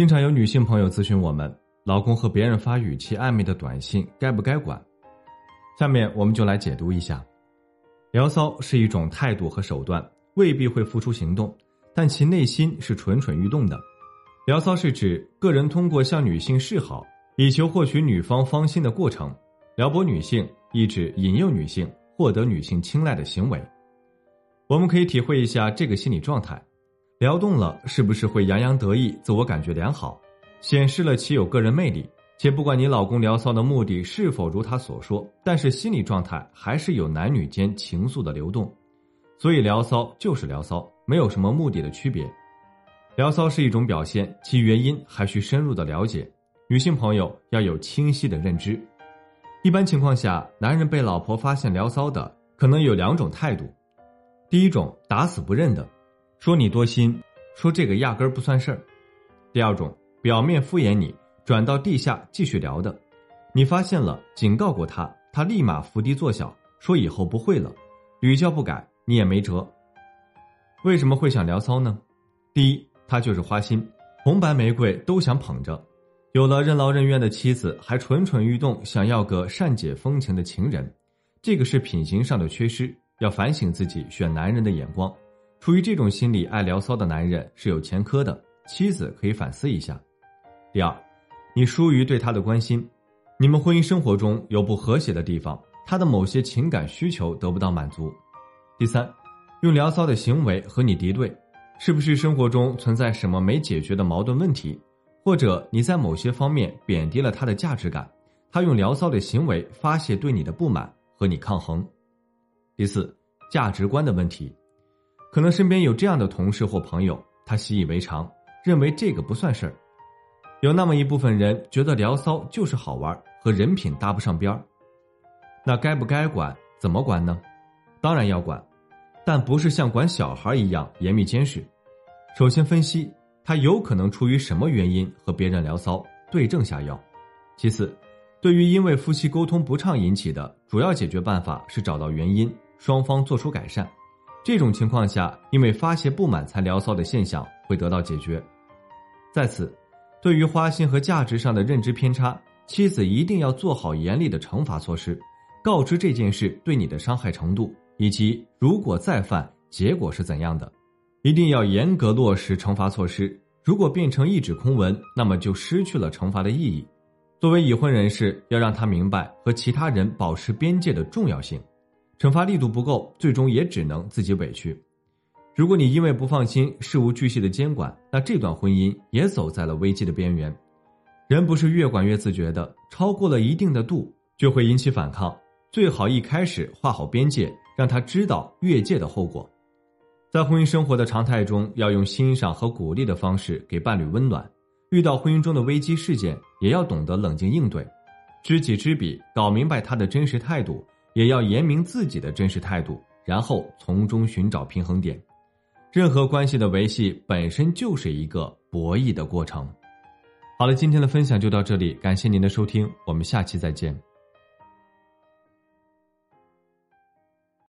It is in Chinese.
经常有女性朋友咨询我们，老公和别人发语气暧昧的短信该不该管？下面我们就来解读一下。聊骚是一种态度和手段，未必会付出行动，但其内心是蠢蠢欲动的。聊骚是指个人通过向女性示好，以求获取女方芳心的过程。撩拨女性，意指引诱女性获得女性青睐的行为。我们可以体会一下这个心理状态。撩动了，是不是会洋洋得意、自我感觉良好，显示了其有个人魅力？且不管你老公聊骚的目的是否如他所说，但是心理状态还是有男女间情愫的流动。所以聊骚就是聊骚，没有什么目的的区别。聊骚是一种表现，其原因还需深入的了解。女性朋友要有清晰的认知。一般情况下，男人被老婆发现聊骚的，可能有两种态度：第一种打死不认的。说你多心，说这个压根儿不算事儿。第二种表面敷衍你，转到地下继续聊的，你发现了，警告过他，他立马伏低作小，说以后不会了，屡教不改，你也没辙。为什么会想聊骚呢？第一，他就是花心，红白玫瑰都想捧着，有了任劳任怨的妻子，还蠢蠢欲动，想要个善解风情的情人，这个是品行上的缺失，要反省自己选男人的眼光。出于这种心理，爱聊骚的男人是有前科的，妻子可以反思一下。第二，你疏于对他的关心，你们婚姻生活中有不和谐的地方，他的某些情感需求得不到满足。第三，用聊骚的行为和你敌对，是不是生活中存在什么没解决的矛盾问题，或者你在某些方面贬低了他的价值感，他用聊骚的行为发泄对你的不满和你抗衡。第四，价值观的问题。可能身边有这样的同事或朋友，他习以为常，认为这个不算事儿。有那么一部分人觉得聊骚就是好玩，和人品搭不上边儿。那该不该管？怎么管呢？当然要管，但不是像管小孩一样严密监视。首先分析他有可能出于什么原因和别人聊骚，对症下药。其次，对于因为夫妻沟通不畅引起的，主要解决办法是找到原因，双方做出改善。这种情况下，因为发泄不满才聊骚的现象会得到解决。在此，对于花心和价值上的认知偏差，妻子一定要做好严厉的惩罚措施，告知这件事对你的伤害程度，以及如果再犯，结果是怎样的。一定要严格落实惩罚措施。如果变成一纸空文，那么就失去了惩罚的意义。作为已婚人士，要让他明白和其他人保持边界的重要性。惩罚力度不够，最终也只能自己委屈。如果你因为不放心事无巨细的监管，那这段婚姻也走在了危机的边缘。人不是越管越自觉的，超过了一定的度就会引起反抗。最好一开始画好边界，让他知道越界的后果。在婚姻生活的常态中，要用欣赏和鼓励的方式给伴侣温暖。遇到婚姻中的危机事件，也要懂得冷静应对，知己知彼，搞明白他的真实态度。也要言明自己的真实态度，然后从中寻找平衡点。任何关系的维系本身就是一个博弈的过程。好了，今天的分享就到这里，感谢您的收听，我们下期再见。